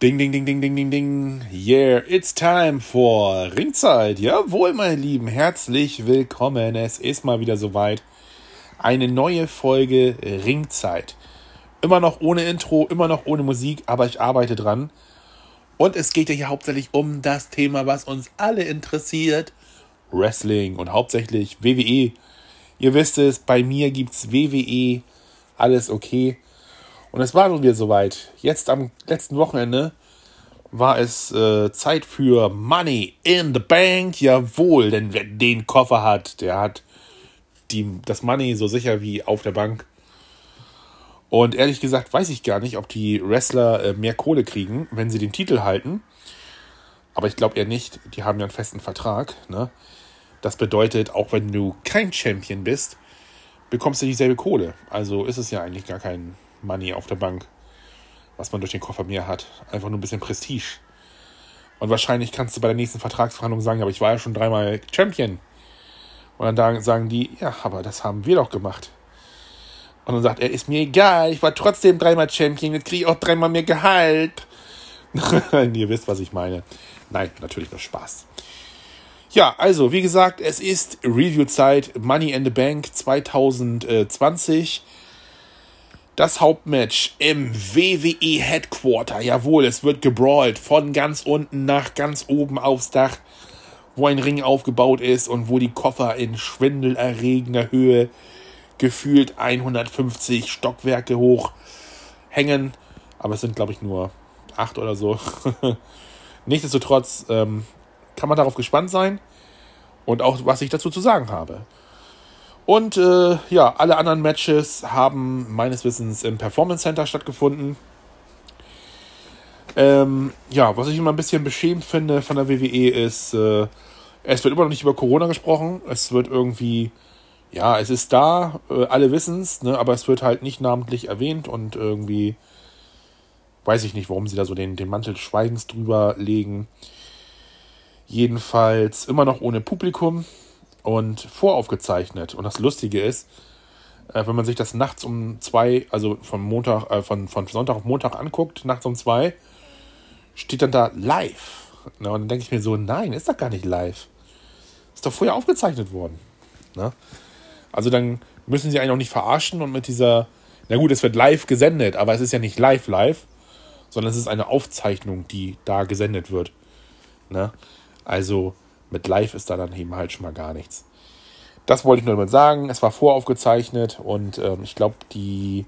Ding, ding, ding, ding, ding, ding, ding. Yeah, it's time for Ringzeit. Jawohl, meine Lieben, herzlich willkommen. Es ist mal wieder soweit. Eine neue Folge Ringzeit. Immer noch ohne Intro, immer noch ohne Musik, aber ich arbeite dran. Und es geht ja hier hauptsächlich um das Thema, was uns alle interessiert. Wrestling und hauptsächlich WWE. Ihr wisst es, bei mir gibt's WWE. Alles okay. Und es war nun wieder soweit. Jetzt am letzten Wochenende war es äh, Zeit für Money in the Bank. Jawohl, denn wer den Koffer hat, der hat die, das Money so sicher wie auf der Bank. Und ehrlich gesagt weiß ich gar nicht, ob die Wrestler äh, mehr Kohle kriegen, wenn sie den Titel halten. Aber ich glaube eher nicht. Die haben ja einen festen Vertrag. Ne? Das bedeutet, auch wenn du kein Champion bist, bekommst du dieselbe Kohle. Also ist es ja eigentlich gar kein Money auf der Bank, was man durch den Koffer mehr hat. Einfach nur ein bisschen Prestige. Und wahrscheinlich kannst du bei der nächsten Vertragsverhandlung sagen, aber ich war ja schon dreimal Champion. Und dann sagen die, ja, aber das haben wir doch gemacht. Und dann sagt er, ist mir egal, ich war trotzdem dreimal Champion, jetzt kriege ich auch dreimal mehr Gehalt. Ihr wisst, was ich meine. Nein, natürlich nur Spaß. Ja, also, wie gesagt, es ist Review-Zeit Money in the Bank 2020 das Hauptmatch im WWE Headquarter. Jawohl, es wird gebrawlt von ganz unten nach ganz oben aufs Dach, wo ein Ring aufgebaut ist und wo die Koffer in schwindelerregender Höhe gefühlt 150 Stockwerke hoch hängen. Aber es sind, glaube ich, nur acht oder so. Nichtsdestotrotz ähm, kann man darauf gespannt sein und auch, was ich dazu zu sagen habe. Und äh, ja, alle anderen Matches haben meines Wissens im Performance Center stattgefunden. Ähm, ja, was ich immer ein bisschen beschämt finde von der WWE ist, äh, es wird immer noch nicht über Corona gesprochen. Es wird irgendwie, ja, es ist da, äh, alle wissen es, ne, aber es wird halt nicht namentlich erwähnt und irgendwie weiß ich nicht, warum sie da so den, den Mantel Schweigens drüber legen. Jedenfalls immer noch ohne Publikum und voraufgezeichnet. Und das Lustige ist, äh, wenn man sich das nachts um zwei, also von Montag, äh, von, von Sonntag auf Montag anguckt, nachts um zwei, steht dann da live. Na, und dann denke ich mir so, nein, ist doch gar nicht live. Ist doch vorher aufgezeichnet worden. Na? Also dann müssen sie eigentlich auch nicht verarschen und mit dieser, na gut, es wird live gesendet, aber es ist ja nicht live live, sondern es ist eine Aufzeichnung, die da gesendet wird. Na? Also mit live ist da dann eben halt schon mal gar nichts. Das wollte ich nur mal sagen. Es war voraufgezeichnet und ähm, ich glaube, die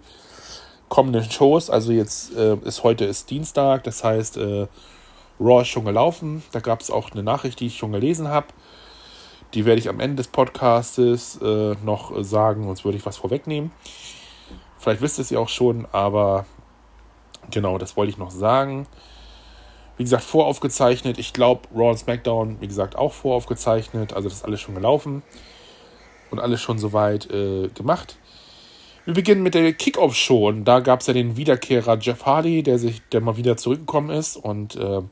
kommenden Shows, also jetzt äh, ist heute ist Dienstag, das heißt, äh, Raw ist schon gelaufen. Da gab es auch eine Nachricht, die ich schon gelesen habe. Die werde ich am Ende des Podcastes äh, noch sagen, sonst würde ich was vorwegnehmen. Vielleicht wisst ihr es ja auch schon, aber genau, das wollte ich noch sagen. Wie gesagt, voraufgezeichnet. Ich glaube, Raw und SmackDown, wie gesagt, auch voraufgezeichnet. Also das ist alles schon gelaufen und alles schon soweit äh, gemacht. Wir beginnen mit der Kickoff-Show und da gab es ja den Wiederkehrer Jeff Hardy, der sich, der mal wieder zurückgekommen ist und äh,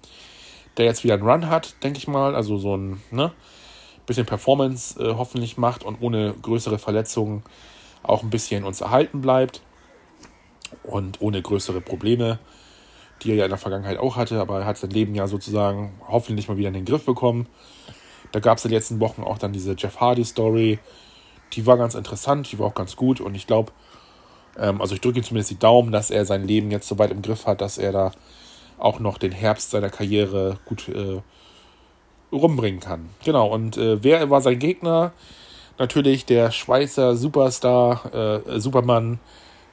der jetzt wieder einen Run hat, denke ich mal. Also so ein ne, bisschen Performance äh, hoffentlich macht und ohne größere Verletzungen auch ein bisschen uns erhalten bleibt und ohne größere Probleme die er ja in der Vergangenheit auch hatte, aber er hat sein Leben ja sozusagen hoffentlich mal wieder in den Griff bekommen. Da gab es in den letzten Wochen auch dann diese Jeff Hardy-Story. Die war ganz interessant, die war auch ganz gut und ich glaube, ähm, also ich drücke ihm zumindest die Daumen, dass er sein Leben jetzt so weit im Griff hat, dass er da auch noch den Herbst seiner Karriere gut äh, rumbringen kann. Genau, und äh, wer war sein Gegner? Natürlich der Schweizer Superstar, äh, Supermann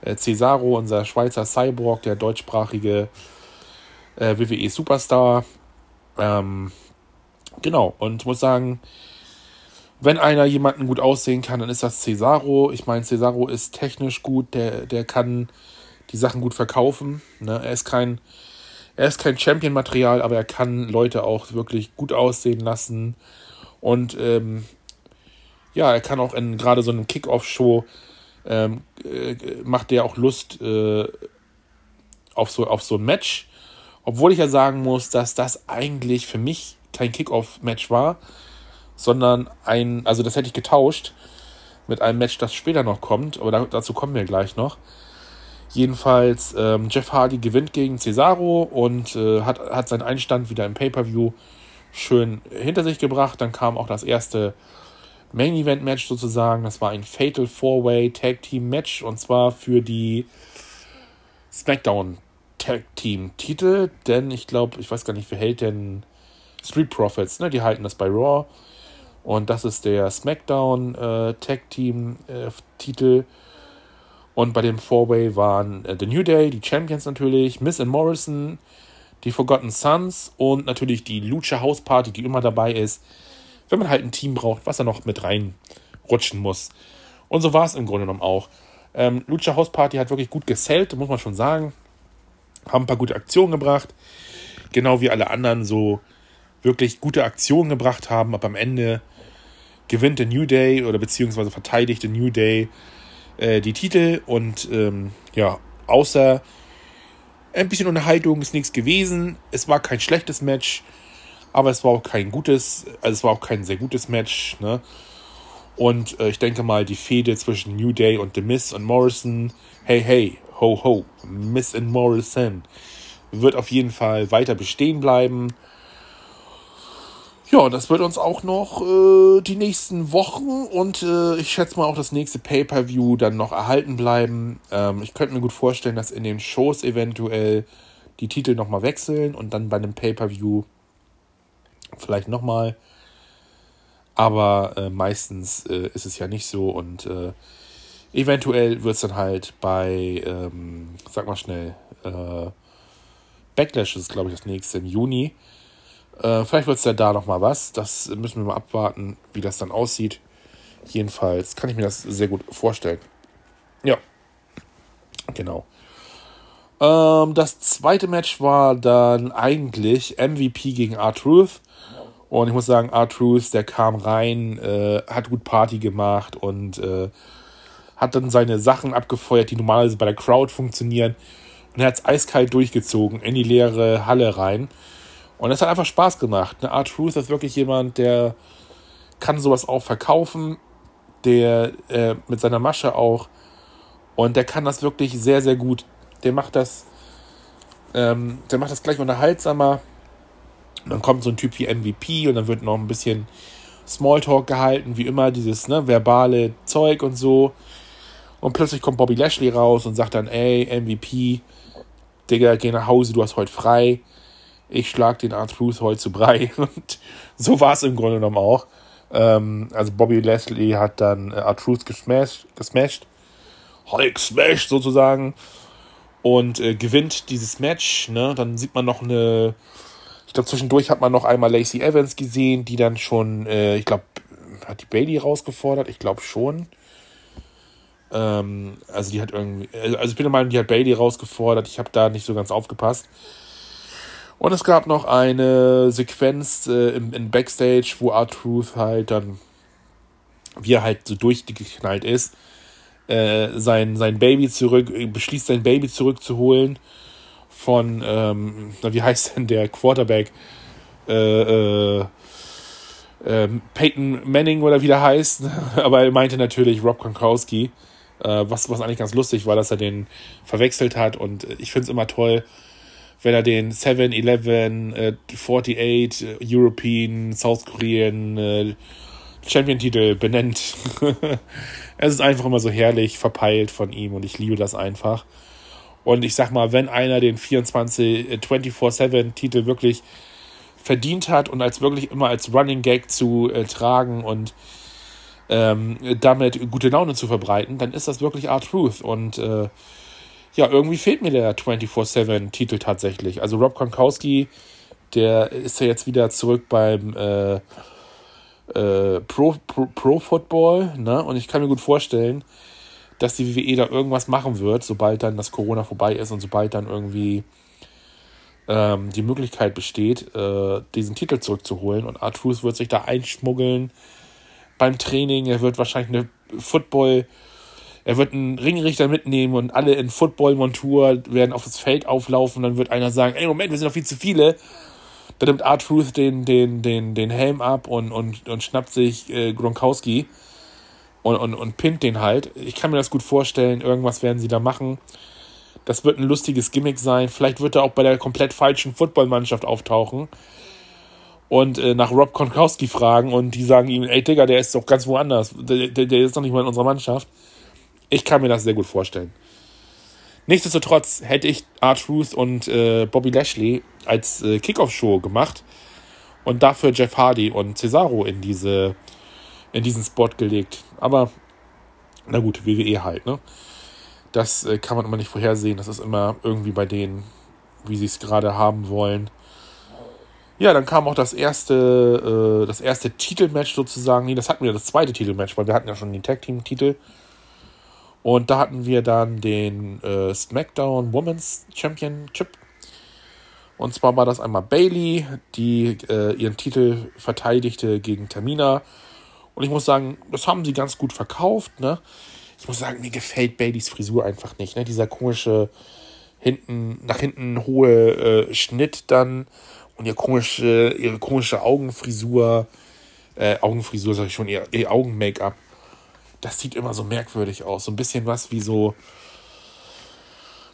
äh, Cesaro, unser Schweizer Cyborg, der deutschsprachige äh, WWE Superstar. Ähm, genau, und muss sagen, wenn einer jemanden gut aussehen kann, dann ist das Cesaro. Ich meine, Cesaro ist technisch gut, der, der kann die Sachen gut verkaufen. Ne? Er ist kein, kein Champion-Material, aber er kann Leute auch wirklich gut aussehen lassen. Und ähm, ja, er kann auch in gerade so einem Kickoff-Show ähm, äh, macht der auch Lust äh, auf, so, auf so ein Match. Obwohl ich ja sagen muss, dass das eigentlich für mich kein Kickoff-Match war, sondern ein, also das hätte ich getauscht mit einem Match, das später noch kommt, aber dazu kommen wir gleich noch. Jedenfalls, ähm, Jeff Hardy gewinnt gegen Cesaro und äh, hat, hat seinen Einstand wieder im Pay-Per-View schön hinter sich gebracht. Dann kam auch das erste Main Event Match sozusagen. Das war ein Fatal Four-Way Tag Team Match und zwar für die SmackDown Tag Team Titel. Denn ich glaube, ich weiß gar nicht, wer hält denn Street Profits, ne? Die halten das bei Raw. Und das ist der SmackDown äh, Tag Team äh, Titel. Und bei dem Four-Way waren äh, The New Day, die Champions natürlich, Miss and Morrison, die Forgotten Sons und natürlich die Lucha House Party, die immer dabei ist wenn man halt ein Team braucht, was er noch mit reinrutschen muss. Und so war es im Grunde genommen auch. Ähm, Lucha House Party hat wirklich gut gesellt, muss man schon sagen. Haben ein paar gute Aktionen gebracht. Genau wie alle anderen so wirklich gute Aktionen gebracht haben. Aber am Ende gewinnt der New Day oder beziehungsweise verteidigt der New Day äh, die Titel. Und ähm, ja, außer ein bisschen Unterhaltung ist nichts gewesen. Es war kein schlechtes Match. Aber es war auch kein gutes, also es war auch kein sehr gutes Match. Ne? Und äh, ich denke mal, die Fehde zwischen New Day und The Miz und Morrison, hey, hey, ho, ho, Miz und Morrison, wird auf jeden Fall weiter bestehen bleiben. Ja, das wird uns auch noch äh, die nächsten Wochen und äh, ich schätze mal auch das nächste Pay-per-View dann noch erhalten bleiben. Ähm, ich könnte mir gut vorstellen, dass in den Shows eventuell die Titel nochmal wechseln und dann bei einem Pay-per-View vielleicht nochmal. Aber äh, meistens äh, ist es ja nicht so und äh, eventuell wird es dann halt bei, ähm, sag mal schnell, äh, Backlash ist, glaube ich, das nächste im Juni. Äh, vielleicht wird es ja da nochmal was. Das müssen wir mal abwarten, wie das dann aussieht. Jedenfalls kann ich mir das sehr gut vorstellen. Ja, genau. Ähm, das zweite Match war dann eigentlich MVP gegen R-Truth. Und ich muss sagen, R-Truth, der kam rein, äh, hat gut Party gemacht und äh, hat dann seine Sachen abgefeuert, die normalerweise bei der Crowd funktionieren. Und er hat es eiskalt durchgezogen in die leere Halle rein. Und es hat einfach Spaß gemacht. Ne? R-Truth ist wirklich jemand, der kann sowas auch verkaufen, der äh, mit seiner Masche auch. Und der kann das wirklich sehr, sehr gut. Der macht das, ähm, der macht das gleich unterhaltsamer und dann kommt so ein Typ wie MVP und dann wird noch ein bisschen Smalltalk gehalten, wie immer, dieses ne, verbale Zeug und so. Und plötzlich kommt Bobby Lashley raus und sagt dann, ey, MVP, Digga, geh nach Hause, du hast heute frei. Ich schlag den R-Truth heute zu Brei. Und so war es im Grunde genommen auch. Ähm, also Bobby Lashley hat dann äh, R-Truth gesmashed, gesmashed. Hulk smashed sozusagen. Und äh, gewinnt dieses Match. Ne? Dann sieht man noch eine glaube, zwischendurch hat man noch einmal Lacey Evans gesehen, die dann schon, äh, ich glaube, hat die Bailey rausgefordert? Ich glaube schon. Ähm, also die hat irgendwie, also ich bin der Meinung, die hat Bailey rausgefordert. Ich habe da nicht so ganz aufgepasst. Und es gab noch eine Sequenz äh, im, im Backstage, wo R-Truth halt dann, wie er halt so durchgeknallt ist, äh, sein, sein Baby zurück, beschließt sein Baby zurückzuholen von, ähm, wie heißt denn der Quarterback? Äh, äh, äh, Peyton Manning oder wie der heißt. Aber er meinte natürlich Rob Gronkowski. Äh, was, was eigentlich ganz lustig war, dass er den verwechselt hat. Und ich finde es immer toll, wenn er den 7-Eleven, äh, 48 European, South Korean äh, Champion-Titel benennt. es ist einfach immer so herrlich verpeilt von ihm und ich liebe das einfach. Und ich sag mal, wenn einer den 24, 24-7-Titel äh, wirklich verdient hat und als wirklich immer als Running Gag zu äh, tragen und ähm, damit gute Laune zu verbreiten, dann ist das wirklich R-Truth. Und äh, ja, irgendwie fehlt mir der 24-7-Titel tatsächlich. Also Rob Gronkowski, der ist ja jetzt wieder zurück beim äh, äh, Pro, Pro, Pro Football, ne? Und ich kann mir gut vorstellen, dass die WWE da irgendwas machen wird, sobald dann das Corona vorbei ist und sobald dann irgendwie ähm, die Möglichkeit besteht, äh, diesen Titel zurückzuholen. Und Artus wird sich da einschmuggeln beim Training. Er wird wahrscheinlich eine Football, er wird einen Ringrichter mitnehmen und alle in Football-Montur werden auf das Feld auflaufen. Dann wird einer sagen: Ey, Moment, wir sind noch viel zu viele. Dann nimmt R-Truth den, den, den, den Helm ab und, und, und schnappt sich äh, Gronkowski und, und, und pinnt den halt. Ich kann mir das gut vorstellen, irgendwas werden sie da machen. Das wird ein lustiges Gimmick sein. Vielleicht wird er auch bei der komplett falschen Footballmannschaft auftauchen und äh, nach Rob Konkowski fragen und die sagen ihm, ey Digga, der ist doch ganz woanders. Der, der, der ist doch nicht mal in unserer Mannschaft. Ich kann mir das sehr gut vorstellen. Nichtsdestotrotz hätte ich R-Truth und äh, Bobby Lashley als äh, Kickoff-Show gemacht und dafür Jeff Hardy und Cesaro in diese in diesen Spot gelegt. Aber na gut, WWE halt, ne? Das äh, kann man immer nicht vorhersehen. Das ist immer irgendwie bei denen, wie sie es gerade haben wollen. Ja, dann kam auch das erste, äh, das erste Titelmatch sozusagen. Nee, das hatten wir das zweite Titelmatch, weil wir hatten ja schon den Tag Team Titel. Und da hatten wir dann den äh, SmackDown Women's Championship. Und zwar war das einmal Bailey, die äh, ihren Titel verteidigte gegen Tamina. Und ich muss sagen, das haben sie ganz gut verkauft. Ne? Ich muss sagen, mir gefällt Baileys Frisur einfach nicht. Ne? Dieser komische hinten nach hinten hohe äh, Schnitt dann und ihr komische, ihre komische Augenfrisur, äh, Augenfrisur sag ich schon, ihr, ihr Augen-Make-up das sieht immer so merkwürdig aus. So ein bisschen was wie so,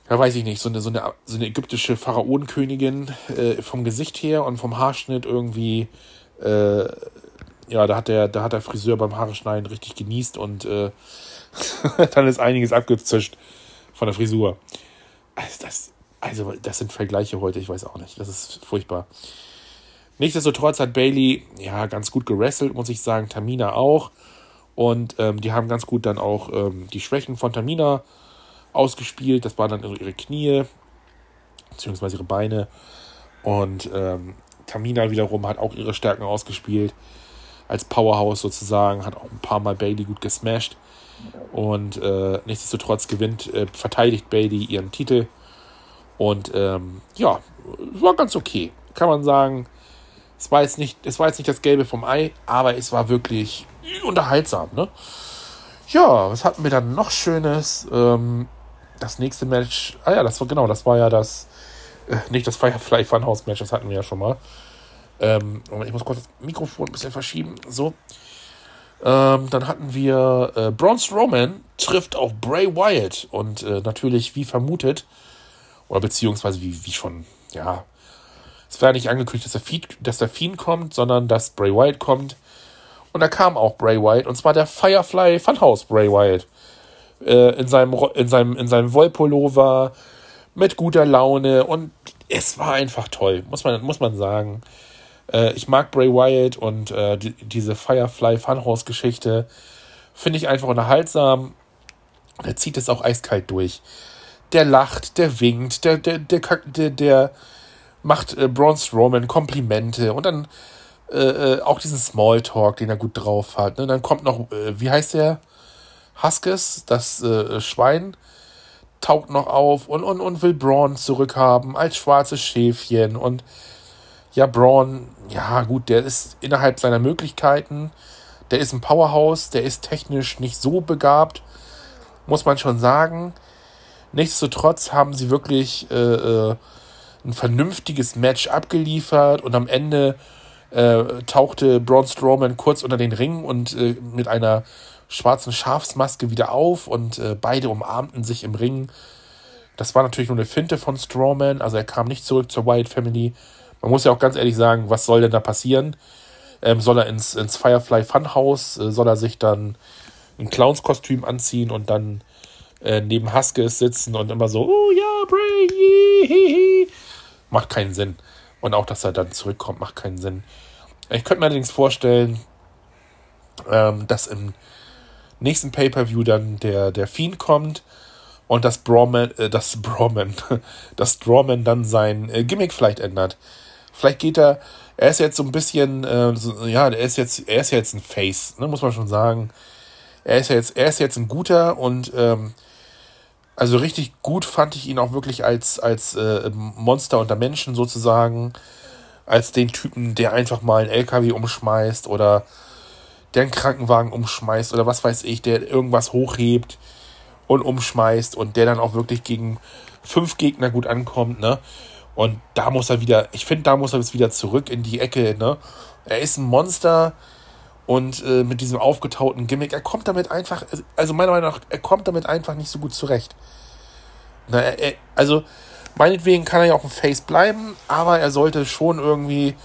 ja weiß ich nicht, so eine, so eine, so eine ägyptische Pharaonenkönigin äh, vom Gesicht her und vom Haarschnitt irgendwie, äh, ja, da hat der, da hat der Friseur beim Haareschneiden richtig genießt und äh, dann ist einiges abgezischt von der Frisur. Also das, also das sind Vergleiche heute, ich weiß auch nicht. Das ist furchtbar. Nichtsdestotrotz hat Bailey ja ganz gut gerasselt, muss ich sagen. Tamina auch. Und ähm, die haben ganz gut dann auch ähm, die Schwächen von Tamina ausgespielt. Das waren dann ihre Knie, beziehungsweise ihre Beine. Und ähm, Tamina wiederum hat auch ihre Stärken ausgespielt. Als Powerhouse sozusagen, hat auch ein paar Mal Bailey gut gesmashed. Und äh, nichtsdestotrotz gewinnt, äh, verteidigt Bailey ihren Titel. Und ähm, ja, war ganz okay. Kann man sagen, es war, jetzt nicht, es war jetzt nicht das Gelbe vom Ei, aber es war wirklich unterhaltsam, ne? Ja, was hatten wir dann noch Schönes? Ähm, das nächste Match, ah ja, das war genau, das war ja das, äh, nicht das Firefly Funhouse Match, das hatten wir ja schon mal. Ähm, ich muss kurz das Mikrofon ein bisschen verschieben, so. Ähm, dann hatten wir äh, Braun Strowman trifft auf Bray Wyatt und äh, natürlich wie vermutet, oder beziehungsweise wie, wie schon, ja, es war nicht angekündigt, dass der, Fiend, dass der Fiend kommt, sondern dass Bray Wyatt kommt. Und da kam auch Bray Wyatt, und zwar der Firefly Funhouse Bray Wyatt. Äh, in seinem, in seinem, in seinem Wollpullover, mit guter Laune und es war einfach toll, muss man, muss man sagen. Äh, ich mag Bray Wyatt und äh, die, diese Firefly Funhouse Geschichte finde ich einfach unterhaltsam. Er zieht es auch eiskalt durch. Der lacht, der winkt, der, der, der, der, der macht äh, Braun Strowman Komplimente und dann äh, äh, auch diesen Smalltalk, den er gut drauf hat. Ne? Dann kommt noch, äh, wie heißt der? Huskes, das äh, Schwein, taucht noch auf und, und, und will Braun zurückhaben als schwarzes Schäfchen. Und ja, Braun, ja gut, der ist innerhalb seiner Möglichkeiten, der ist ein Powerhouse, der ist technisch nicht so begabt, muss man schon sagen. Nichtsdestotrotz haben sie wirklich äh, äh, ein vernünftiges Match abgeliefert und am Ende äh, tauchte Braun Strowman kurz unter den Ring und äh, mit einer schwarzen Schafsmaske wieder auf und äh, beide umarmten sich im Ring. Das war natürlich nur eine Finte von Strowman, also er kam nicht zurück zur Wyatt Family. Man muss ja auch ganz ehrlich sagen, was soll denn da passieren? Ähm, soll er ins, ins Firefly Funhouse, äh, soll er sich dann ein Clownskostüm anziehen und dann äh, neben Huskes sitzen und immer so, oh ja, Bray, macht keinen Sinn. Und auch, dass er dann zurückkommt, macht keinen Sinn. Ich könnte mir allerdings vorstellen, ähm, dass im nächsten Pay-Per-View dann der, der Fiend kommt und dass Brawman, äh, das Brawman, dass Strawman dann sein äh, Gimmick vielleicht ändert. Vielleicht geht er, er ist jetzt so ein bisschen, äh, so, ja, er ist jetzt, er ist jetzt ein Face, ne, muss man schon sagen. Er ist jetzt, er ist jetzt ein guter und ähm, also richtig gut fand ich ihn auch wirklich als, als äh, Monster unter Menschen sozusagen. Als den Typen, der einfach mal einen LKW umschmeißt oder der einen Krankenwagen umschmeißt oder was weiß ich, der irgendwas hochhebt und umschmeißt und der dann auch wirklich gegen fünf Gegner gut ankommt, ne? Und da muss er wieder, ich finde, da muss er jetzt wieder zurück in die Ecke, ne? Er ist ein Monster und äh, mit diesem aufgetauten Gimmick, er kommt damit einfach, also meiner Meinung nach, er kommt damit einfach nicht so gut zurecht. Na, er, also, meinetwegen kann er ja auch ein Face bleiben, aber er sollte schon irgendwie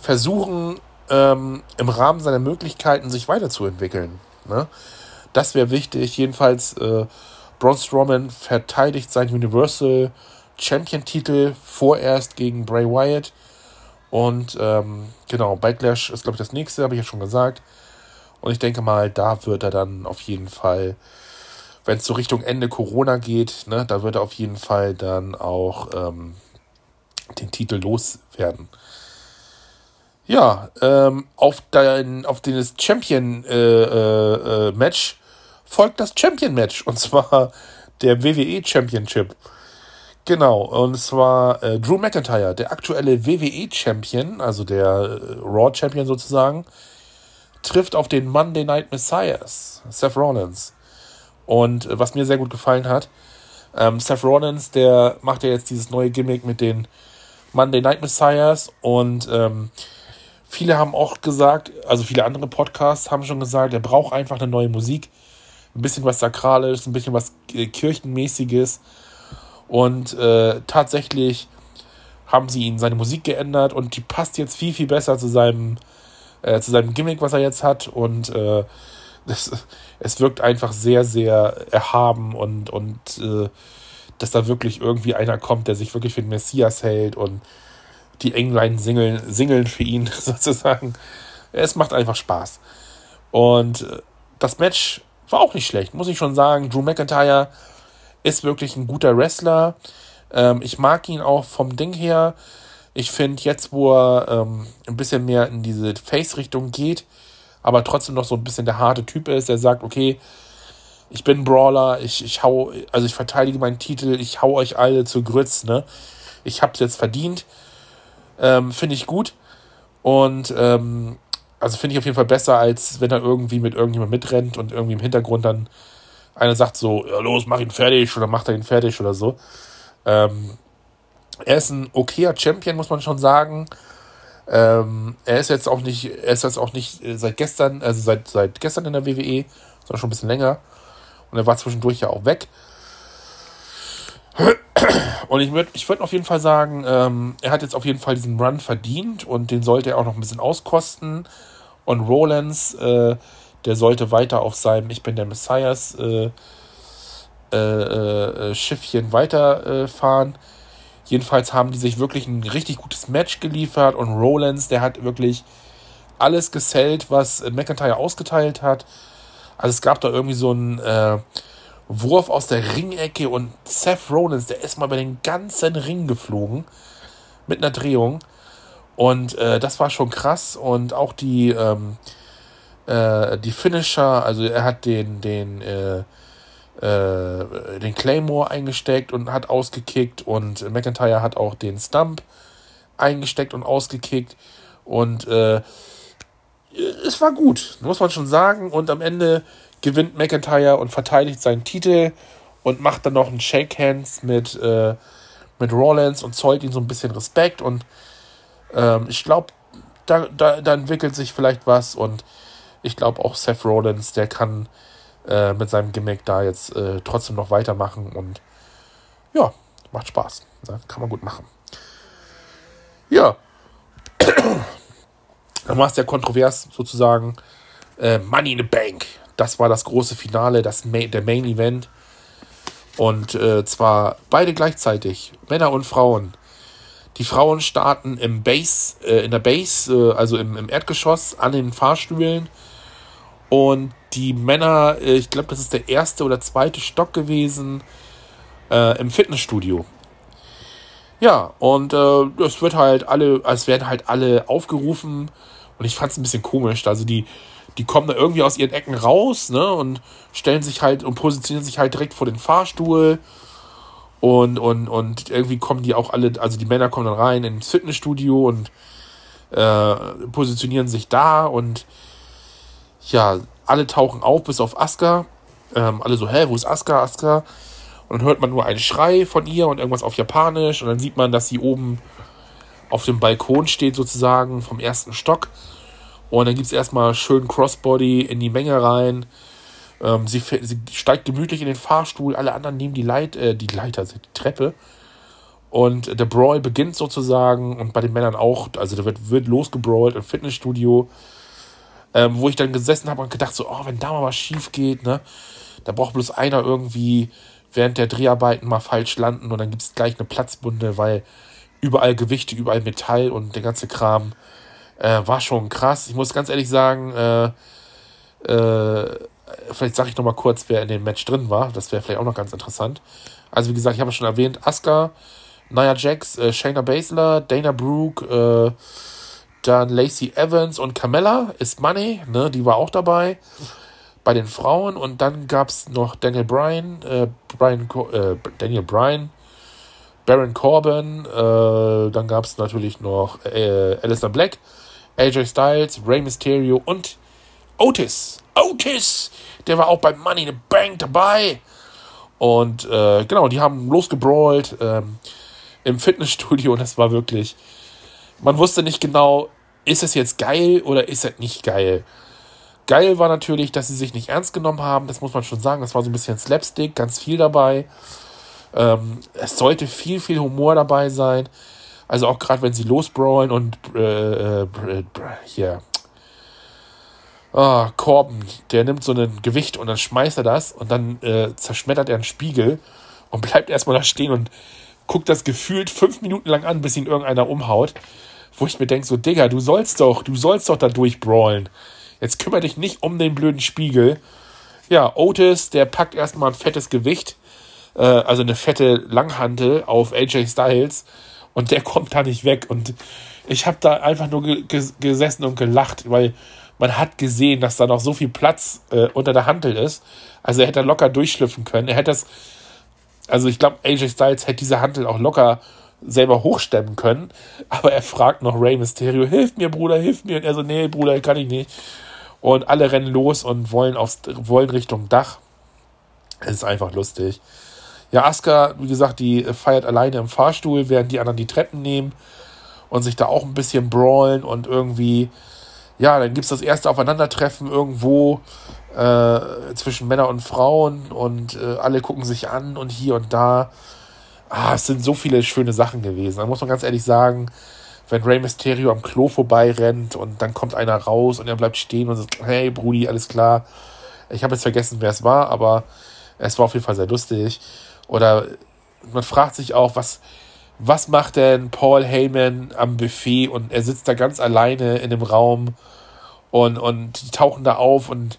versuchen, ähm, im Rahmen seiner Möglichkeiten sich weiterzuentwickeln. Ne? Das wäre wichtig. Jedenfalls, äh, Braun Strowman verteidigt seinen Universal Champion-Titel vorerst gegen Bray Wyatt. Und ähm, genau, Backlash ist, glaube ich, das nächste, habe ich ja schon gesagt. Und ich denke mal, da wird er dann auf jeden Fall, wenn es so Richtung Ende Corona geht, ne, da wird er auf jeden Fall dann auch ähm, den Titel loswerden. Ja, ähm, auf, dein, auf das Champion-Match äh, äh, äh folgt das Champion-Match. Und zwar der WWE Championship. Genau, und zwar äh, Drew McIntyre, der aktuelle WWE-Champion, also der äh, Raw-Champion sozusagen, trifft auf den Monday Night Messiahs, Seth Rollins. Und äh, was mir sehr gut gefallen hat, ähm, Seth Rollins, der macht ja jetzt dieses neue Gimmick mit den Monday Night Messiahs und ähm, viele haben auch gesagt, also viele andere Podcasts haben schon gesagt, er braucht einfach eine neue Musik, ein bisschen was Sakrales, ein bisschen was äh, Kirchenmäßiges und äh, tatsächlich haben sie ihn seine Musik geändert und die passt jetzt viel, viel besser zu seinem, äh, zu seinem Gimmick, was er jetzt hat. Und äh, das, es wirkt einfach sehr, sehr erhaben und, und äh, dass da wirklich irgendwie einer kommt, der sich wirklich für den Messias hält und die Englein singeln, singeln für ihn sozusagen. Es macht einfach Spaß. Und äh, das Match war auch nicht schlecht, muss ich schon sagen. Drew McIntyre ist wirklich ein guter Wrestler. Ähm, ich mag ihn auch vom Ding her. Ich finde jetzt, wo er ähm, ein bisschen mehr in diese Face-Richtung geht, aber trotzdem noch so ein bisschen der harte Typ ist, der sagt, okay, ich bin Brawler, ich, ich hau, also ich verteidige meinen Titel, ich hau euch alle zu Grütz, ne? Ich hab's jetzt verdient. Ähm, finde ich gut. Und ähm, also finde ich auf jeden Fall besser, als wenn er irgendwie mit irgendjemand mitrennt und irgendwie im Hintergrund dann einer sagt so, ja los, mach ihn fertig oder macht er ihn fertig oder so. Ähm, er ist ein okayer Champion, muss man schon sagen. Ähm, er ist jetzt auch nicht, er ist jetzt auch nicht äh, seit gestern, also seit, seit gestern in der WWE, sondern schon ein bisschen länger. Und er war zwischendurch ja auch weg. Und ich würde ich würd auf jeden Fall sagen, ähm, er hat jetzt auf jeden Fall diesen Run verdient und den sollte er auch noch ein bisschen auskosten. Und Rollins, äh, der sollte weiter auf seinem Ich bin der Messias äh, äh, äh, Schiffchen weiterfahren. Jedenfalls haben die sich wirklich ein richtig gutes Match geliefert und Rollins, der hat wirklich alles gesellt, was McIntyre ausgeteilt hat. Also es gab da irgendwie so einen äh, Wurf aus der Ringecke und Seth Rollins, der ist mal bei den ganzen Ring geflogen mit einer Drehung. Und äh, das war schon krass. Und auch die, ähm, äh, die Finisher, also er hat den, den, äh, äh, den Claymore eingesteckt und hat ausgekickt und McIntyre hat auch den Stump eingesteckt und ausgekickt und äh, es war gut, muss man schon sagen. Und am Ende gewinnt McIntyre und verteidigt seinen Titel und macht dann noch einen Shake Hands mit, äh, mit Rollins und zollt ihm so ein bisschen Respekt. Und ähm, ich glaube, da, da, da entwickelt sich vielleicht was und ich glaube auch Seth Rollins, der kann äh, mit seinem Gimmick da jetzt äh, trotzdem noch weitermachen und ja, macht Spaß. Ne? Kann man gut machen. Ja. Dann war es ja kontrovers sozusagen. Äh, Money in the Bank. Das war das große Finale, das Ma der Main Event. Und äh, zwar beide gleichzeitig, Männer und Frauen. Die Frauen starten im Base, äh, in der Base, äh, also im, im Erdgeschoss, an den Fahrstühlen und die Männer, äh, ich glaube, das ist der erste oder zweite Stock gewesen äh, im Fitnessstudio. Ja, und äh, es wird halt alle, es werden halt alle aufgerufen und ich fand es ein bisschen komisch. Also die, die kommen da irgendwie aus ihren Ecken raus, ne, und stellen sich halt und positionieren sich halt direkt vor den Fahrstuhl. Und, und, und irgendwie kommen die auch alle, also die Männer kommen dann rein ins Fitnessstudio und äh, positionieren sich da und ja, alle tauchen auf, bis auf Aska. Ähm, alle so, hä, wo ist Aska, Aska? Und dann hört man nur einen Schrei von ihr und irgendwas auf Japanisch. Und dann sieht man, dass sie oben auf dem Balkon steht, sozusagen, vom ersten Stock. Und dann gibt es erstmal schön Crossbody in die Menge rein. Ähm, sie, sie steigt gemütlich in den Fahrstuhl, alle anderen nehmen die, Leit, äh, die Leiter, die Treppe. Und der Brawl beginnt sozusagen und bei den Männern auch. Also da wird, wird losgebrawlt im Fitnessstudio. Ähm, wo ich dann gesessen habe und gedacht, so, oh, wenn da mal was schief geht, ne, da braucht bloß einer irgendwie während der Dreharbeiten mal falsch landen und dann gibt es gleich eine Platzbunde, weil überall Gewichte, überall Metall und der ganze Kram äh, war schon krass. Ich muss ganz ehrlich sagen, äh, äh, vielleicht sage ich noch mal kurz, wer in dem Match drin war. Das wäre vielleicht auch noch ganz interessant. Also wie gesagt, ich habe schon erwähnt, Asuka, Nia Jax, äh, Shayna Baszler, Dana Brooke, äh, dann Lacey Evans und Carmella ist Money, ne, die war auch dabei bei den Frauen. Und dann gab es noch Daniel Bryan, äh, Brian, äh, Daniel Bryan, Baron Corbin, äh, dann gab es natürlich noch äh, Alistair Black, AJ Styles, Rey Mysterio und Otis. Otis! Der war auch bei Money in the Bank dabei. Und äh, genau, die haben losgebrawlt ähm, im Fitnessstudio und das war wirklich. Man wusste nicht genau, ist es jetzt geil oder ist es nicht geil. Geil war natürlich, dass sie sich nicht ernst genommen haben, das muss man schon sagen. Das war so ein bisschen Slapstick, ganz viel dabei. Ähm, es sollte viel, viel Humor dabei sein. Also auch gerade wenn sie losbrawlen und äh, äh, hier. Oh, Corbin, der nimmt so ein Gewicht und dann schmeißt er das und dann äh, zerschmettert er einen Spiegel und bleibt erstmal da stehen und guckt das gefühlt fünf Minuten lang an, bis ihn irgendeiner umhaut. Wo ich mir denke, so, Digga, du sollst doch, du sollst doch da durchbrawlen. Jetzt kümmere dich nicht um den blöden Spiegel. Ja, Otis, der packt erstmal ein fettes Gewicht, äh, also eine fette Langhantel auf AJ Styles und der kommt da nicht weg. Und ich habe da einfach nur gesessen und gelacht, weil man hat gesehen, dass da noch so viel Platz äh, unter der Hantel ist. Also er hätte locker durchschlüpfen können. Er hätte das, also ich glaube, AJ Styles hätte diese Hantel auch locker selber hochstemmen können. Aber er fragt noch Rey Mysterio, hilf mir, Bruder, hilf mir. Und er so, nee, Bruder, kann ich nicht. Und alle rennen los und wollen, aufs, wollen Richtung Dach. Es ist einfach lustig. Ja, Asuka, wie gesagt, die feiert alleine im Fahrstuhl, während die anderen die Treppen nehmen und sich da auch ein bisschen brawlen und irgendwie, ja, dann gibt es das erste Aufeinandertreffen irgendwo äh, zwischen Männern und Frauen und äh, alle gucken sich an und hier und da. Ah, es sind so viele schöne Sachen gewesen. Da muss man ganz ehrlich sagen, wenn Rey Mysterio am Klo vorbeirennt und dann kommt einer raus und er bleibt stehen und sagt, hey Brudi, alles klar. Ich habe jetzt vergessen, wer es war, aber es war auf jeden Fall sehr lustig. Oder man fragt sich auch, was, was macht denn Paul Heyman am Buffet und er sitzt da ganz alleine in dem Raum und, und die tauchen da auf und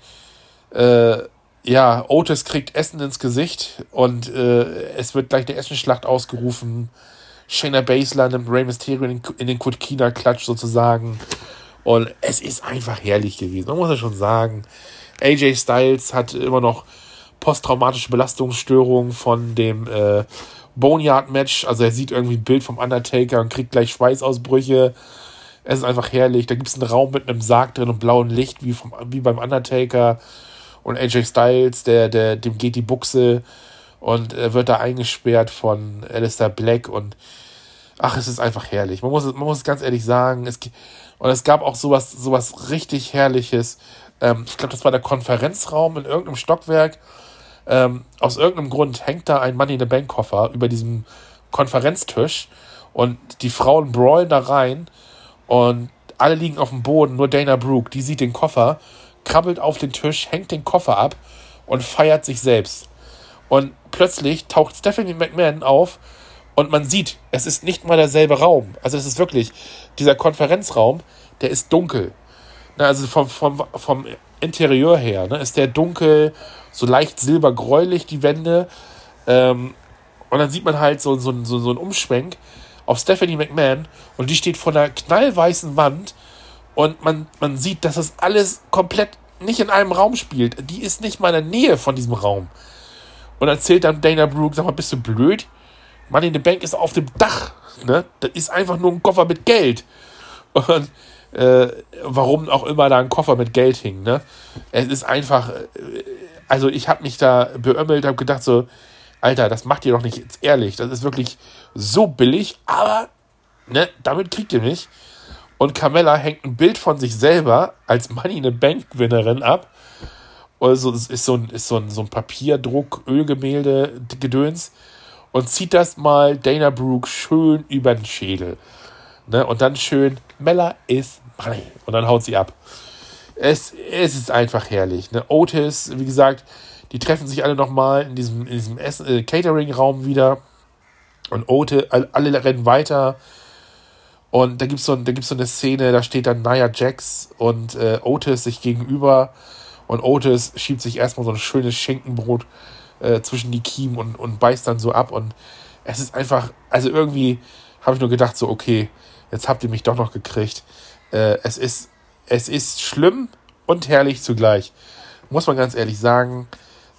äh, ja, Otis kriegt Essen ins Gesicht und äh, es wird gleich eine Essenschlacht ausgerufen. Shayna Baszler nimmt Rey Mysterio in den, in den Kutkina-Klatsch sozusagen. Und es ist einfach herrlich gewesen. Man muss ja schon sagen. AJ Styles hat immer noch posttraumatische Belastungsstörungen von dem äh, Boneyard-Match. Also er sieht irgendwie ein Bild vom Undertaker und kriegt gleich Schweißausbrüche. Es ist einfach herrlich. Da gibt es einen Raum mit einem Sarg drin und blauem Licht, wie, vom, wie beim Undertaker. Und AJ Styles, der, der, dem geht die Buchse und er wird da eingesperrt von Alistair Black und ach, es ist einfach herrlich. Man muss, man muss ganz ehrlich sagen, es, und es gab auch sowas, sowas richtig Herrliches. Ähm, ich glaube, das war der Konferenzraum in irgendeinem Stockwerk. Ähm, aus irgendeinem Grund hängt da ein Money in the Bank Koffer über diesem Konferenztisch und die Frauen brawlen da rein und alle liegen auf dem Boden, nur Dana Brooke, die sieht den Koffer, krabbelt auf den Tisch, hängt den Koffer ab und feiert sich selbst. Und plötzlich taucht Stephanie McMahon auf und man sieht, es ist nicht mal derselbe Raum. Also es ist wirklich, dieser Konferenzraum, der ist dunkel. Na, also vom, vom, vom Interieur her ne, ist der dunkel, so leicht silbergräulich, die Wände. Ähm, und dann sieht man halt so, so, so, so einen Umschwenk auf Stephanie McMahon und die steht vor einer knallweißen Wand und man, man sieht, dass das alles komplett nicht in einem Raum spielt. Die ist nicht mal in der Nähe von diesem Raum und erzählt dann Dana Brooke, sag mal, bist du blöd? Money in the Bank ist auf dem Dach. Ne? Das ist einfach nur ein Koffer mit Geld. Und äh, warum auch immer da ein Koffer mit Geld hing. Ne? Es ist einfach, äh, also ich habe mich da beömmelt, habe gedacht so, Alter, das macht ihr doch nicht jetzt ehrlich. Das ist wirklich so billig, aber ne, damit kriegt ihr mich. Und Carmella hängt ein Bild von sich selber als Money in the Bank Gewinnerin ab oder so, ist so ein, ist so ein, so ein Papierdruck, Ölgemälde, Gedöns und zieht das mal Dana Brooke schön über den Schädel. Ne? Und dann schön, Mella ist money. Und dann haut sie ab. Es, es ist einfach herrlich. Ne? Otis, wie gesagt, die treffen sich alle nochmal in diesem, in diesem äh, Catering-Raum wieder. Und Otis, alle rennen weiter. Und da gibt es so, so eine Szene, da steht dann Nia Jax und äh, Otis sich gegenüber. Und Otis schiebt sich erstmal so ein schönes Schinkenbrot äh, zwischen die Kiemen und, und beißt dann so ab. Und es ist einfach, also irgendwie habe ich nur gedacht, so, okay, jetzt habt ihr mich doch noch gekriegt. Äh, es, ist, es ist schlimm und herrlich zugleich. Muss man ganz ehrlich sagen.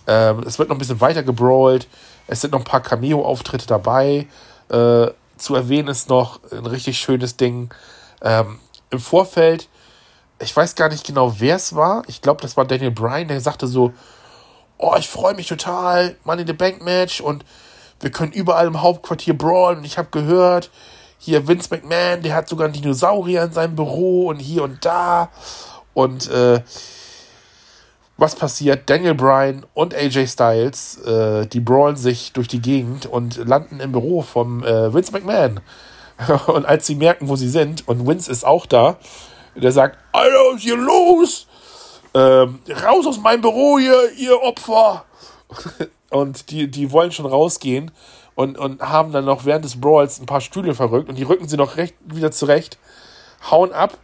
Ähm, es wird noch ein bisschen weiter gebrawlt. Es sind noch ein paar Cameo-Auftritte dabei. Äh, zu erwähnen ist noch ein richtig schönes Ding. Ähm, Im Vorfeld, ich weiß gar nicht genau, wer es war. Ich glaube, das war Daniel Bryan, der sagte so: Oh, ich freue mich total, Money in the Bank Match und wir können überall im Hauptquartier brawlen. Und ich habe gehört, hier Vince McMahon, der hat sogar einen Dinosaurier in seinem Büro und hier und da. Und äh, was passiert? Daniel Bryan und AJ Styles, äh, die brawlen sich durch die Gegend und landen im Büro vom äh, Vince McMahon. und als sie merken, wo sie sind, und Vince ist auch da, der sagt, Alter, was ist hier los? Ähm, raus aus meinem Büro hier, ihr Opfer! und die, die wollen schon rausgehen und, und haben dann noch während des Brawls ein paar Stühle verrückt und die rücken sie noch recht wieder zurecht, hauen ab.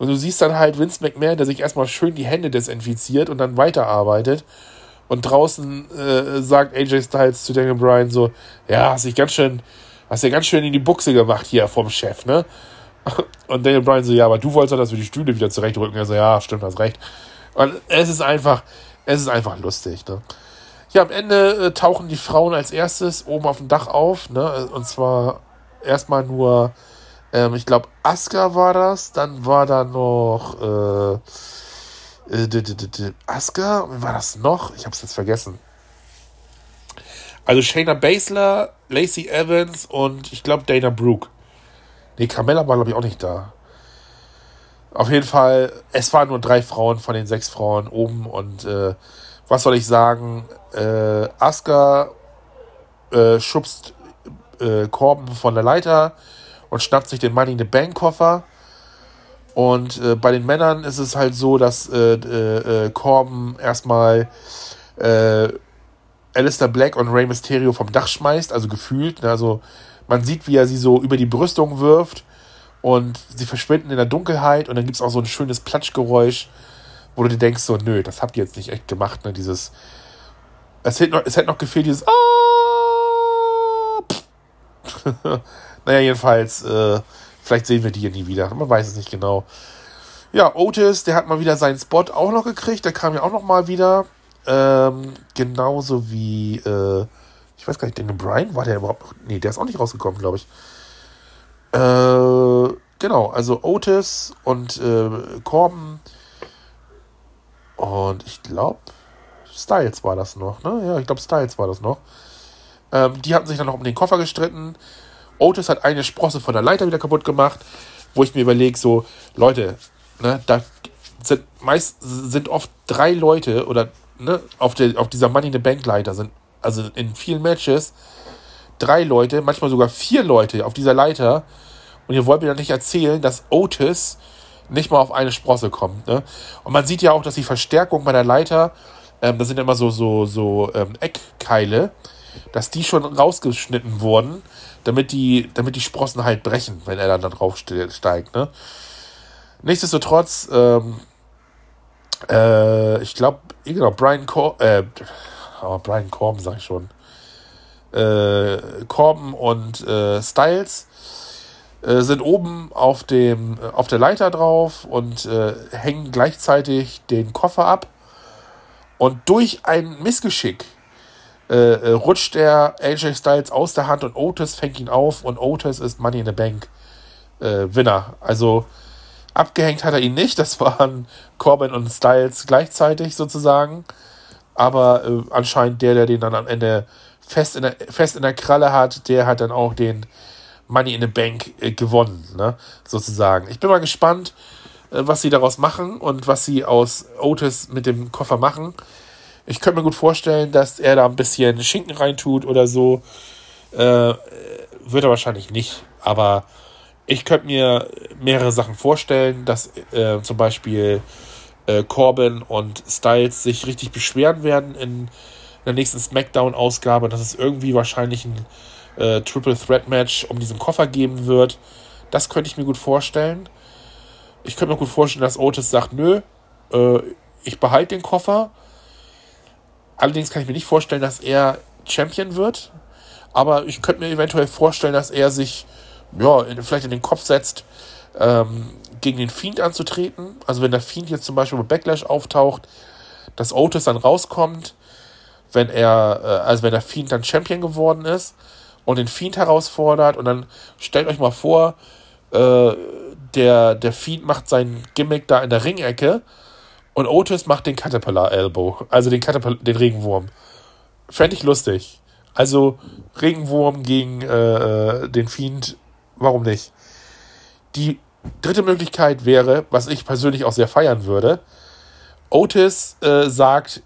Und du siehst dann halt Vince McMahon, der sich erstmal schön die Hände desinfiziert und dann weiterarbeitet. Und draußen äh, sagt AJ Styles zu Daniel Bryan so: Ja, hast dich ganz schön, hast dir ganz schön in die Buchse gemacht hier vom Chef, ne? Und Daniel Bryan so: Ja, aber du wolltest doch, dass wir die Stühle wieder zurechtrücken. Er so: Ja, stimmt, hast recht. Und es ist einfach, es ist einfach lustig, ne? Ja, am Ende äh, tauchen die Frauen als erstes oben auf dem Dach auf, ne? Und zwar erstmal nur, ähm, ich glaube, Aska war das, dann war da noch äh, äh, Aska, wie war das noch? Ich habe es jetzt vergessen. Also Shayna Baszler, Lacey Evans und ich glaube Dana Brooke. Nee, Carmella war glaube ich auch nicht da. Auf jeden Fall, es waren nur drei Frauen von den sechs Frauen oben und äh, was soll ich sagen? Äh, Asuka äh, schubst äh, Korben von der Leiter und schnappt sich den Money in the Bank Koffer. Und äh, bei den Männern ist es halt so, dass äh, äh, äh Corbin erstmal äh, Alistair Black und Rey Mysterio vom Dach schmeißt, also gefühlt. Ne? Also man sieht, wie er sie so über die Brüstung wirft und sie verschwinden in der Dunkelheit und dann gibt es auch so ein schönes Platschgeräusch wo du dir denkst, so, nö, das habt ihr jetzt nicht echt gemacht, ne? Dieses. Es hätte noch, es hätte noch gefehlt, dieses. Ah, naja, jedenfalls, äh, vielleicht sehen wir die hier nie wieder. Man weiß es nicht genau. Ja, Otis, der hat mal wieder seinen Spot auch noch gekriegt. Der kam ja auch noch mal wieder. Ähm, genauso wie, äh, ich weiß gar nicht, Daniel Bryan, war der überhaupt noch? Nee, der ist auch nicht rausgekommen, glaube ich. Äh, genau, also Otis und äh, Corbin und ich glaube, Styles war das noch, ne? Ja, ich glaube, Styles war das noch. Ähm, die hatten sich dann noch um den Koffer gestritten. Otis hat eine Sprosse von der Leiter wieder kaputt gemacht, wo ich mir überlege, so, Leute, ne, da sind meist sind oft drei Leute oder ne, auf, der, auf dieser Money in the Bank Leiter sind, also in vielen Matches, drei Leute, manchmal sogar vier Leute auf dieser Leiter. Und ihr wollt mir dann nicht erzählen, dass Otis nicht mal auf eine Sprosse kommt. Ne? Und man sieht ja auch, dass die Verstärkung bei der Leiter, ähm, das sind immer so, so, so ähm, Eckkeile, dass die schon rausgeschnitten wurden, damit die, damit die Sprossen halt brechen, wenn er dann da drauf steigt. Ne? Nichtsdestotrotz, ähm, äh, ich glaube, genau, Brian Cor äh, oh, Brian Corbin sag ich schon. Äh, Corbin und äh, Styles äh, sind oben auf, dem, äh, auf der Leiter drauf und äh, hängen gleichzeitig den Koffer ab. Und durch ein Missgeschick äh, äh rutscht der AJ Styles aus der Hand und Otis fängt ihn auf und Otis ist Money in the Bank Winner. Also abgehängt hat er ihn nicht, das waren Corbin und Styles gleichzeitig sozusagen. Aber anscheinend der, der den dann am Ende fest in, der, fest in der Kralle hat, der hat dann auch den Money in the Bank äh, gewonnen, ne? sozusagen. Ich bin mal gespannt, äh, was sie daraus machen und was sie aus Otis mit dem Koffer machen. Ich könnte mir gut vorstellen, dass er da ein bisschen Schinken reintut oder so. Äh, wird er wahrscheinlich nicht, aber ich könnte mir mehrere Sachen vorstellen, dass äh, zum Beispiel äh, Corbin und Styles sich richtig beschweren werden in der nächsten SmackDown-Ausgabe, dass es irgendwie wahrscheinlich ein äh, Triple Threat Match um diesen Koffer geben wird. Das könnte ich mir gut vorstellen. Ich könnte mir gut vorstellen, dass Otis sagt, nö, äh, ich behalte den Koffer. Allerdings kann ich mir nicht vorstellen, dass er Champion wird. Aber ich könnte mir eventuell vorstellen, dass er sich ja, in, vielleicht in den Kopf setzt, ähm, gegen den Fiend anzutreten. Also wenn der Fiend jetzt zum Beispiel bei Backlash auftaucht, dass Otis dann rauskommt, wenn er, äh, also wenn der Fiend dann Champion geworden ist und den Fiend herausfordert und dann stellt euch mal vor, äh, der, der Fiend macht sein Gimmick da in der Ringecke und Otis macht den Caterpillar Elbow, also den, Caterpillar, den Regenwurm. Fände ich lustig. Also Regenwurm gegen äh, den Fiend, warum nicht? Die dritte Möglichkeit wäre, was ich persönlich auch sehr feiern würde, Otis äh, sagt,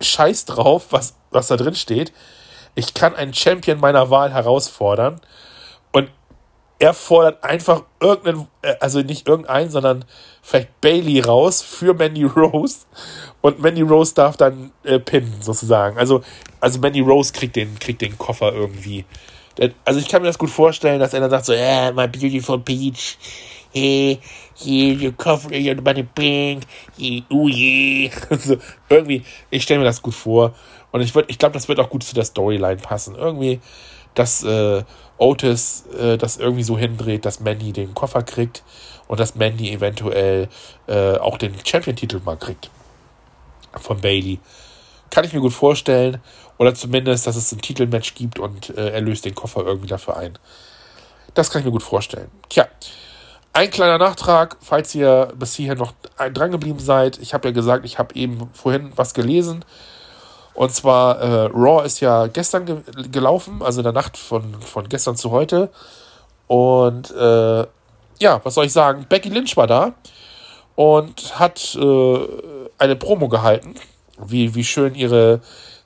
scheiß drauf, was, was da drin steht. Ich kann einen Champion meiner Wahl herausfordern er fordert einfach irgendeinen, äh, also nicht irgendeinen, sondern vielleicht Bailey raus für Mandy Rose und Mandy Rose darf dann äh, pinnen, sozusagen. Also, also Mandy Rose kriegt den, kriegt den Koffer irgendwie. Also ich kann mir das gut vorstellen, dass er dann sagt so, yeah, my beautiful peach, hey, hier, you cover your money bank, oh yeah. so, irgendwie, ich stelle mir das gut vor. Und ich, ich glaube, das wird auch gut zu der Storyline passen. Irgendwie, dass äh, Otis äh, das irgendwie so hindreht, dass Mandy den Koffer kriegt und dass Mandy eventuell äh, auch den Champion-Titel mal kriegt. Von Bailey. Kann ich mir gut vorstellen. Oder zumindest, dass es ein Titelmatch gibt und äh, er löst den Koffer irgendwie dafür ein. Das kann ich mir gut vorstellen. Tja, ein kleiner Nachtrag, falls ihr bis hierher noch dran geblieben seid. Ich habe ja gesagt, ich habe eben vorhin was gelesen und zwar, äh, Raw ist ja gestern ge gelaufen, also in der Nacht von, von gestern zu heute. Und äh, ja, was soll ich sagen? Becky Lynch war da und hat äh, eine Promo gehalten, wie, wie schön ihre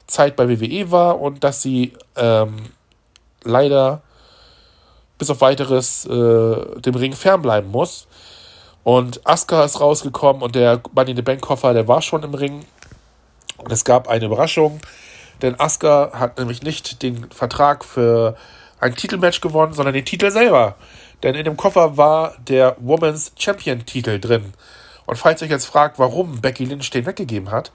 Zeit bei WWE war und dass sie ähm, leider bis auf weiteres äh, dem Ring fernbleiben muss. Und Asuka ist rausgekommen und der Money in the Bank Koffer, der war schon im Ring. Und es gab eine Überraschung, denn Asuka hat nämlich nicht den Vertrag für ein Titelmatch gewonnen, sondern den Titel selber. Denn in dem Koffer war der Women's Champion Titel drin. Und falls ihr euch jetzt fragt, warum Becky Lynch den weggegeben hat,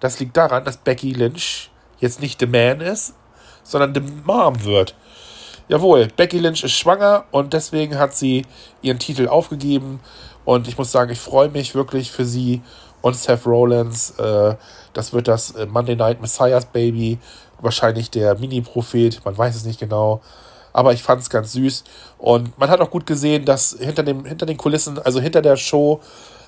das liegt daran, dass Becky Lynch jetzt nicht The Man ist, sondern The Mom wird. Jawohl, Becky Lynch ist schwanger und deswegen hat sie ihren Titel aufgegeben. Und ich muss sagen, ich freue mich wirklich für sie und Seth Rollins. Äh, das wird das äh, Monday Night Messiahs Baby. Wahrscheinlich der Mini-Prophet, man weiß es nicht genau. Aber ich fand es ganz süß. Und man hat auch gut gesehen, dass hinter, dem, hinter den Kulissen, also hinter der Show,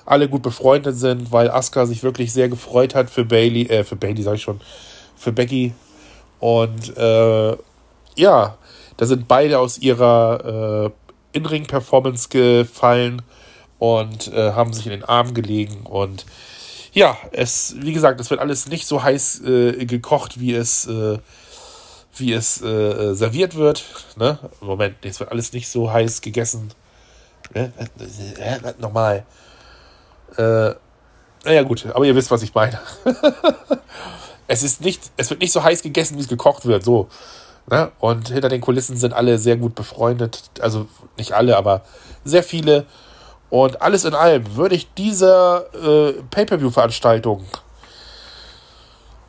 alle gut befreundet sind, weil Asuka sich wirklich sehr gefreut hat für Bailey, äh, für Bailey sag ich schon, für Becky. Und äh, ja, da sind beide aus ihrer äh, In-Ring-Performance gefallen und äh, haben sich in den Arm gelegen. Und ja, es, wie gesagt, es wird alles nicht so heiß äh, gekocht, wie es, äh, wie es äh, serviert wird. Ne? Moment, es wird alles nicht so heiß gegessen. Äh, nochmal. Äh, naja, gut, aber ihr wisst, was ich meine. es ist nicht, es wird nicht so heiß gegessen, wie es gekocht wird. So. Ne? Und hinter den Kulissen sind alle sehr gut befreundet. Also nicht alle, aber sehr viele. Und alles in allem würde ich dieser äh, Pay-Per-View-Veranstaltung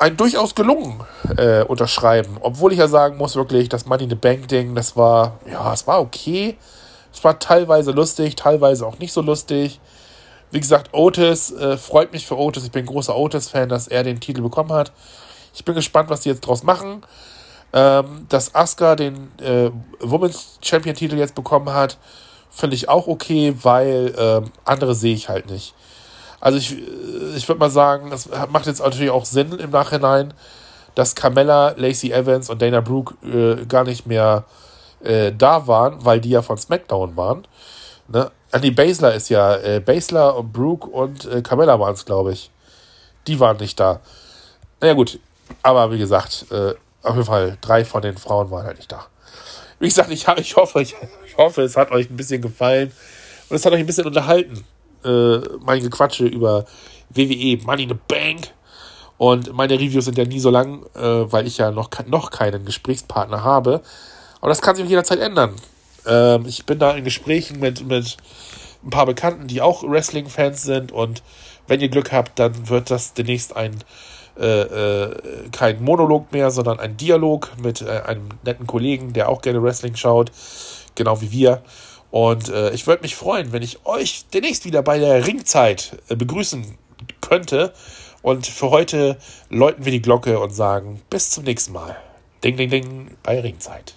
ein durchaus gelungen äh, unterschreiben. Obwohl ich ja sagen muss, wirklich, das Money in the Bank-Ding, das war, ja, es war okay. Es war teilweise lustig, teilweise auch nicht so lustig. Wie gesagt, Otis, äh, freut mich für Otis. Ich bin großer Otis-Fan, dass er den Titel bekommen hat. Ich bin gespannt, was die jetzt draus machen. Ähm, dass Asuka den äh, Women's Champion-Titel jetzt bekommen hat, finde ich auch okay, weil ähm, andere sehe ich halt nicht. Also ich, ich würde mal sagen, es macht jetzt natürlich auch Sinn im Nachhinein, dass Carmella, Lacey Evans und Dana Brooke äh, gar nicht mehr äh, da waren, weil die ja von SmackDown waren. Ne? Ah, nee, Basler ist ja. Äh, Basler und Brooke und äh, Carmella waren es, glaube ich. Die waren nicht da. Naja, gut. Aber wie gesagt, äh, auf jeden Fall, drei von den Frauen waren halt nicht da. Wie gesagt, ich, ich, hoffe, ich, ich hoffe, es hat euch ein bisschen gefallen und es hat euch ein bisschen unterhalten. Äh, mein Gequatsche über WWE Money in the Bank. Und meine Reviews sind ja nie so lang, äh, weil ich ja noch, noch keinen Gesprächspartner habe. Aber das kann sich jederzeit ändern. Ähm, ich bin da in Gesprächen mit, mit ein paar Bekannten, die auch Wrestling-Fans sind. Und wenn ihr Glück habt, dann wird das demnächst ein äh, äh, kein Monolog mehr, sondern ein Dialog mit äh, einem netten Kollegen, der auch gerne Wrestling schaut, genau wie wir. Und äh, ich würde mich freuen, wenn ich euch demnächst wieder bei der Ringzeit äh, begrüßen könnte. Und für heute läuten wir die Glocke und sagen bis zum nächsten Mal. Ding, ding, ding bei Ringzeit.